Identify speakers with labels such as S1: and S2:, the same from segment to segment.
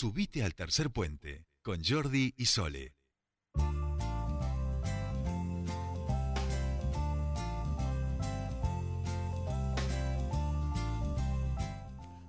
S1: Subite al tercer puente con Jordi y Sole.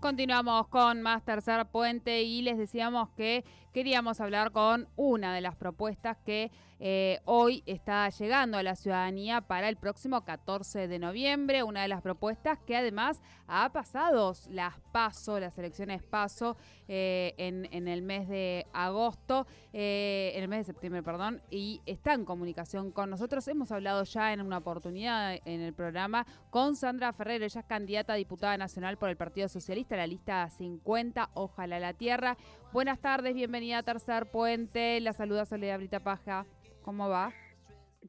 S2: Continuamos con más tercer puente y les decíamos que queríamos hablar con una de las propuestas que eh, hoy está llegando a la ciudadanía para el próximo 14 de noviembre. Una de las propuestas que además ha pasado las PASO, las elecciones PASO, eh, en, el mes de agosto, eh, en el mes de septiembre, perdón, y está en comunicación con nosotros. Hemos hablado ya en una oportunidad en el programa con Sandra Ferrer, ella es candidata a diputada nacional por el Partido Socialista, la lista 50, Ojalá la Tierra. Buenas tardes, bienvenida a Tercer Puente, la saluda Soledad Brita Paja. ¿Cómo va?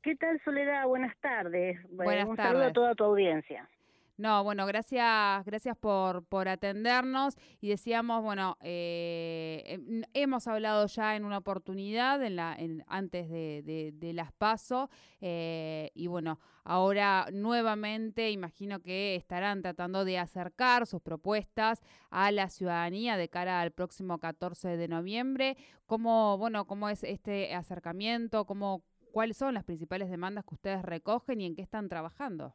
S3: ¿Qué tal, Soledad? Buenas tardes.
S2: Buenas
S3: un
S2: tardes.
S3: saludo a toda tu audiencia.
S2: No, bueno, gracias, gracias por, por atendernos y decíamos, bueno, eh, em, hemos hablado ya en una oportunidad en la, en, antes de, de, las PASO eh, y bueno, ahora nuevamente imagino que estarán tratando de acercar sus propuestas a la ciudadanía de cara al próximo 14 de noviembre. ¿Cómo, bueno, cómo es este acercamiento? ¿Cómo, ¿Cuáles son las principales demandas que ustedes recogen y en qué están trabajando?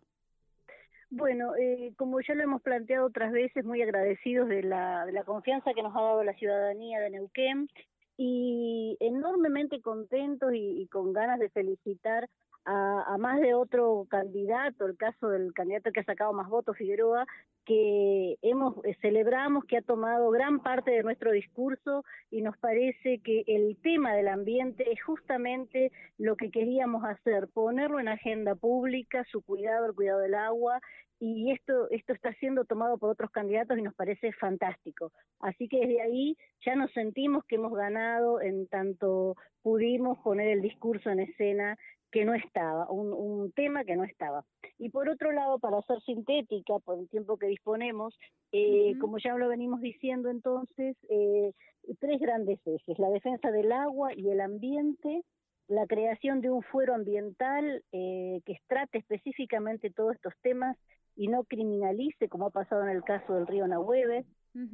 S3: Bueno, eh, como ya lo hemos planteado otras veces, muy agradecidos de la, de la confianza que nos ha dado la ciudadanía de Neuquén y enormemente contentos y con ganas de felicitar a, más de otro candidato, el caso del candidato que ha sacado más votos, Figueroa, que hemos eh, celebramos que ha tomado gran parte de nuestro discurso y nos parece que el tema del ambiente es justamente lo que queríamos hacer, ponerlo en agenda pública, su cuidado, el cuidado del agua y esto esto está siendo tomado por otros candidatos y nos parece fantástico. Así que desde ahí ya nos sentimos que hemos ganado en tanto pudimos poner el discurso en escena que no estaba, un, tema que no estaba. Y por otro lado, para ser sintética, por el tiempo que disponemos, eh, como ya lo venimos diciendo entonces, eh, tres grandes ejes, la defensa del agua y el ambiente, la creación de un fuero ambiental eh, que trate específicamente todos estos temas y no criminalice, como ha pasado en el caso del río Nahueve,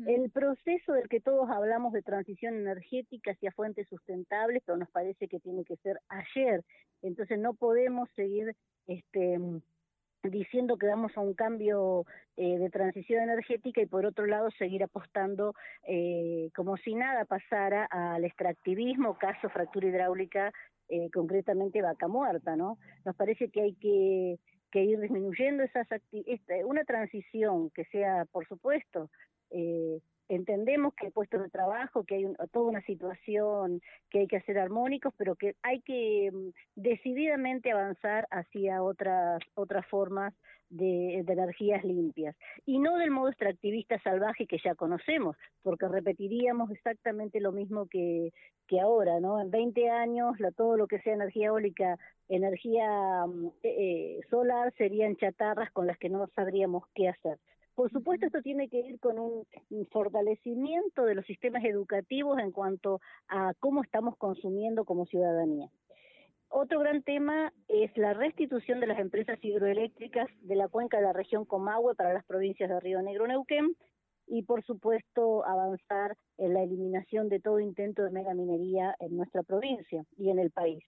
S3: el proceso del que todos hablamos de transición energética hacia fuentes sustentables, pero nos parece que tiene que ser ayer. Entonces no podemos seguir este, diciendo que vamos a un cambio eh, de transición energética y por otro lado seguir apostando eh, como si nada pasara al extractivismo, caso fractura hidráulica, eh, concretamente vaca muerta, ¿no? Nos parece que hay que, ir disminuyendo esas una transición que sea, por supuesto, entendemos que hay puestos de trabajo, que hay toda una situación que hay que hacer armónicos, pero que hay que mm, decididamente avanzar hacia otras otras formas de, energías limpias y no del modo extractivista salvaje que ya conocemos, porque repetiríamos exactamente lo mismo que que ahora, ¿no? En 20 años la, todo lo que sea energía eólica, energía mm, eh, eh, solar serían chatarras con las que no sabríamos qué hacer. Por supuesto, esto tiene que ir con un fortalecimiento de los sistemas educativos en cuanto a cómo estamos consumiendo como ciudadanía. Otro gran tema es la restitución de las empresas hidroeléctricas de la cuenca de la región Comahue para las provincias de Río Negro, Neuquén, y por supuesto avanzar en la eliminación de todo intento de megaminería en nuestra provincia y en el país.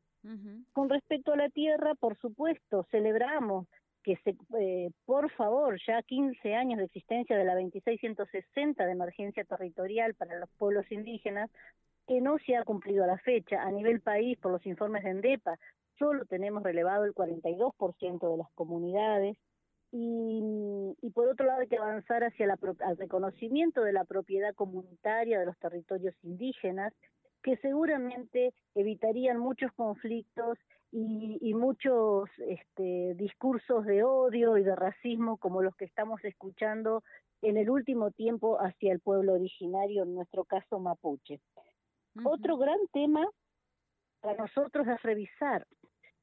S3: Con respecto a la tierra, por supuesto, celebramos que se, eh, por favor, ya 15 años de existencia de la 2660 de emergencia territorial para los pueblos indígenas, que no se ha cumplido a la fecha. A nivel país, por los informes de ENDEPA, solo tenemos relevado el 42% de las comunidades. Y, y, por otro lado hay que avanzar hacia la, el reconocimiento de la propiedad comunitaria de los territorios indígenas, que seguramente evitarían muchos conflictos y, muchos este, discursos de odio y de racismo como los que estamos escuchando en el último tiempo hacia el pueblo originario, en nuestro caso mapuche. Otro gran tema para nosotros es revisar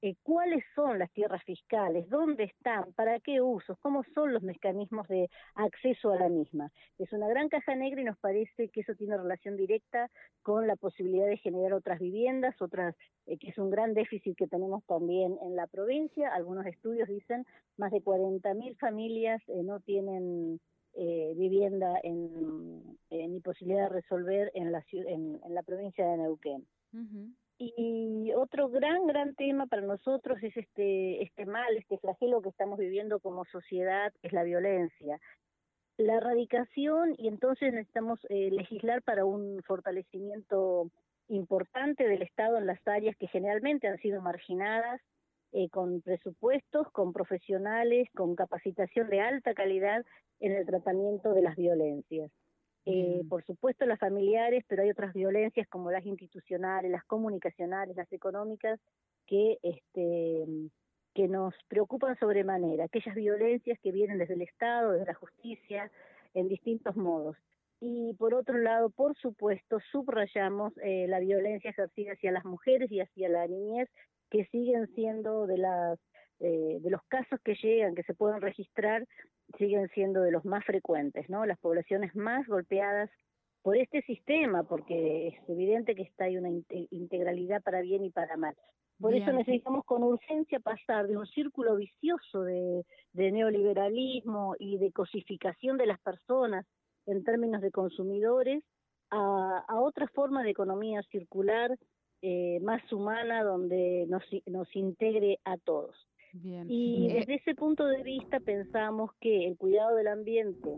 S3: eh, cuáles son las tierras fiscales, dónde están, para qué usos, cómo son los mecanismos de acceso a la misma. Es una gran caja negra y nos parece que eso tiene relación directa con la posibilidad de generar otras viviendas, otras eh, que es un gran déficit que tenemos también en la provincia. Algunos estudios dicen más de 40.000 familias eh, no tienen eh, vivienda en, en posibilidad de resolver en la, en, en la provincia de Neuquén. Y otro gran, gran tema para nosotros es este, este mal, este flagelo que estamos viviendo como sociedad, es la violencia. La erradicación, y entonces necesitamos eh, legislar para un fortalecimiento importante del Estado en las áreas que generalmente han sido marginadas, eh, con presupuestos, con profesionales, con capacitación de alta calidad en el tratamiento de las violencias. Eh, por supuesto las familiares, pero hay otras violencias como las institucionales, las comunicacionales, las económicas, que, este, que nos preocupan sobremanera, aquellas violencias que vienen desde el Estado, desde la justicia, en distintos modos. Y por otro lado, por supuesto, subrayamos eh, la violencia ejercida hacia las mujeres y hacia la niñez, que siguen siendo de las eh, de los casos que llegan, que se pueden registrar, siguen siendo de los más frecuentes, ¿no? Las poblaciones más golpeadas por este sistema, porque es evidente que está ahí una integralidad para bien y para mal. Por eso necesitamos con urgencia pasar de un círculo vicioso de, neoliberalismo y de cosificación de las personas en términos de consumidores a, otra forma de economía circular eh, más humana donde nos, nos integre a todos. Y eh, desde ese punto de vista pensamos que el cuidado del ambiente,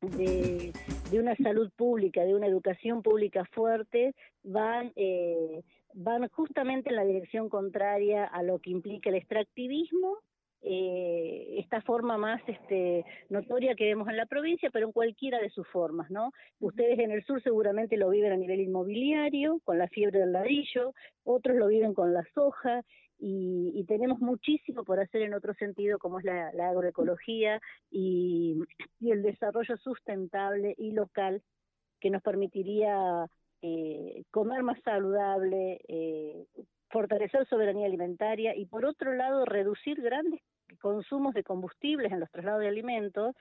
S3: de, una salud pública, de una educación pública fuerte, van, eh, van justamente en la dirección contraria a lo que implica el extractivismo eh, esta forma más este, notoria que vemos en la provincia, pero en cualquiera de sus formas, ¿no? Ustedes en el sur seguramente lo viven a nivel inmobiliario, con la fiebre del ladrillo, otros lo viven con la soja, y, tenemos muchísimo por hacer en otro sentido, como es la, agroecología y, el desarrollo sustentable y local que nos permitiría eh, comer más saludable, eh, fortalecer soberanía alimentaria y por otro lado reducir grandes consumos de combustibles en los traslados de alimentos,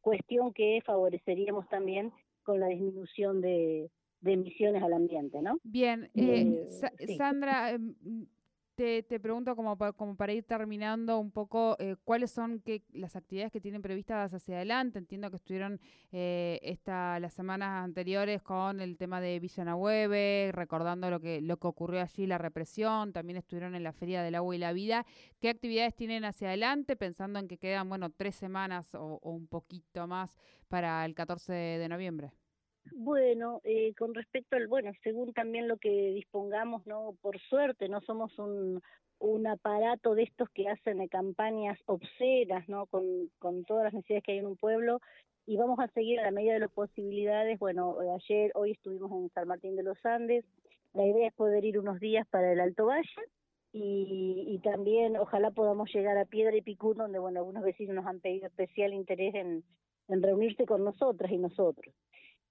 S3: cuestión que favoreceríamos también con la disminución de, emisiones al ambiente, ¿no?
S2: Bien, eh, Sandra, te, pregunto como como para ir terminando un poco eh, cuáles son que, las actividades que tienen previstas hacia adelante. Entiendo que estuvieron eh, esta, las semanas anteriores con el tema de Villanahueve, recordando lo que, lo que ocurrió allí, la represión. También estuvieron en la Feria del Agua y la Vida. ¿Qué actividades tienen hacia adelante? Pensando en que quedan, bueno, tres semanas o, o un poquito más para el 14 de noviembre.
S3: Bueno, eh, con respecto al, bueno, según también lo que dispongamos, ¿no? Por suerte, no somos un, un aparato de estos que hacen campañas obscenas, ¿no? Con, con todas las necesidades que hay en un pueblo y vamos a seguir a la medida de las posibilidades. Bueno, ayer, hoy estuvimos en San Martín de los Andes. La idea es poder ir unos días para el Alto Valle y, y también ojalá podamos llegar a Piedra y Picún, donde, bueno, algunos vecinos nos han pedido especial interés en, en reunirse con nosotras y nosotros.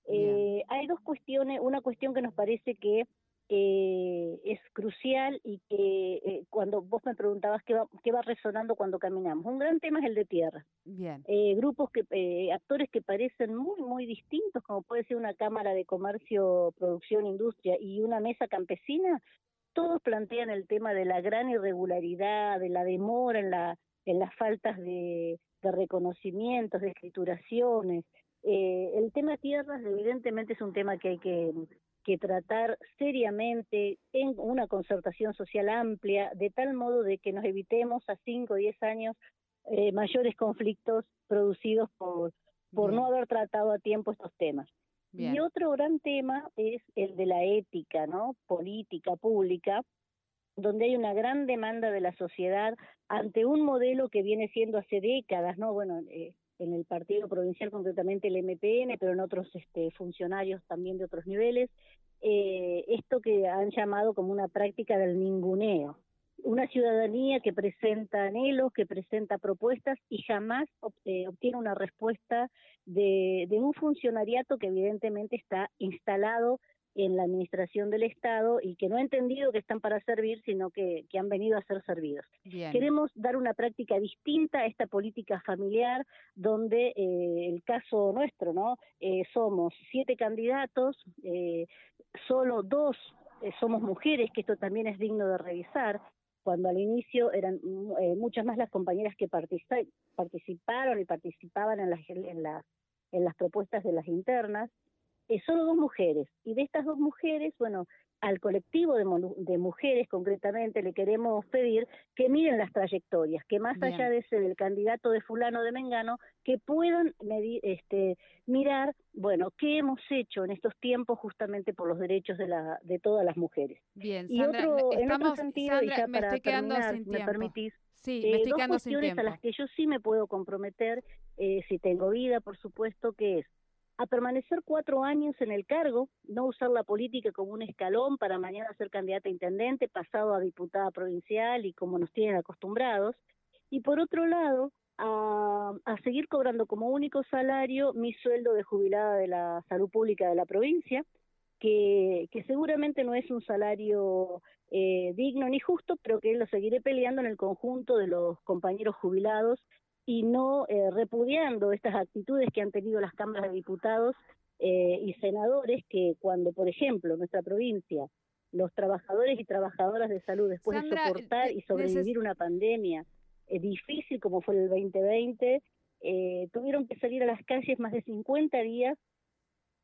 S3: Eh, hay dos cuestiones, una cuestión que nos parece que eh, es crucial y que eh, cuando vos me preguntabas qué va, qué va resonando cuando caminamos. Un gran tema es el de tierra.
S2: Bien.
S3: Eh, grupos que, eh, actores que parecen muy, muy distintos, como puede ser una Cámara de Comercio, Producción, Industria y una mesa campesina, todos plantean el tema de la gran irregularidad, de la demora en, la, en las faltas de, de reconocimientos, de escrituraciones, eh, el tema tierras evidentemente es un tema que hay que, que tratar seriamente en una concertación social amplia, de tal modo de que nos evitemos a 5 o 10 años eh, mayores conflictos producidos por, por no haber tratado a tiempo estos temas. Y otro gran tema es el de la ética, ¿no? Política pública, donde hay una gran demanda de la sociedad ante un modelo que viene siendo hace décadas, ¿no? Bueno, eh, en el partido provincial, concretamente el MPN, pero en otros este, funcionarios también de otros niveles, eh, esto que han llamado como una práctica del ninguneo. Una ciudadanía que presenta anhelos, que presenta propuestas y jamás eh, obtiene una respuesta de, de un funcionariato que evidentemente está instalado en la administración del Estado y que no ha entendido que están para servir, sino que, que han venido a ser servidos. Queremos dar una práctica distinta a esta política familiar, donde eh, el caso nuestro, ¿no? Eh, somos siete candidatos, eh, solo dos somos mujeres, que esto también es digno de revisar, cuando al inicio eran muchas más las compañeras que participaron y participaban en las, en las en las propuestas de las internas, eh, solo dos mujeres. Y de estas dos mujeres, bueno, al colectivo de, mujeres concretamente le queremos pedir que miren las trayectorias, que más allá de ser el candidato de fulano de Mengano, que puedan medir, este, mirar, bueno, qué hemos hecho en estos tiempos justamente por los derechos de, la, de todas las mujeres.
S2: Bien, y otro, en otro sentido, y ya para terminar,
S3: me permitís,
S2: sí, me estoy
S3: eh, dos cuestiones
S2: a
S3: las que yo sí me puedo comprometer, eh, si tengo vida, por supuesto, que es a permanecer cuatro años en el cargo, no usar la política como un escalón para mañana ser candidata a intendente, pasado a diputada provincial y como nos tienen acostumbrados, y por otro lado, a, seguir cobrando como único salario mi sueldo de jubilada de la salud pública de la provincia, que, que seguramente no es un salario eh, digno ni justo, pero que lo seguiré peleando en el conjunto de los compañeros jubilados y no eh, repudiando estas actitudes que han tenido las cámaras de diputados eh, y senadores que cuando, por ejemplo, en nuestra provincia, los trabajadores y trabajadoras de salud, después de soportar y sobrevivir una pandemia eh, difícil como fue el 2020, tuvieron que salir a las calles más de 50 días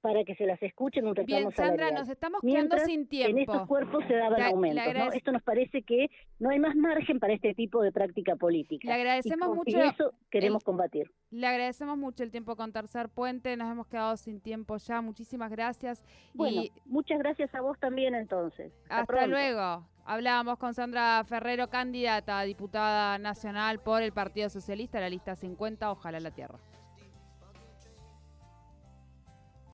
S3: para que se las escuchen un reclamo
S2: Bien, Sandra, nos estamos quedando sin tiempo.
S3: En estos cuerpos se daban aumentos. ¿no? Esto nos parece que no hay más margen para este tipo de práctica política.
S2: Le agradecemos mucho.
S3: Y eso queremos combatir.
S2: Le agradecemos mucho el tiempo con Tercer Puente. Nos hemos quedado sin tiempo ya. Muchísimas gracias.
S3: Bueno, muchas gracias a vos también entonces.
S2: Hasta, luego. Hablábamos con Sandra Ferrero, candidata a diputada nacional por el Partido Socialista, la lista 50, Ojalá la Tierra.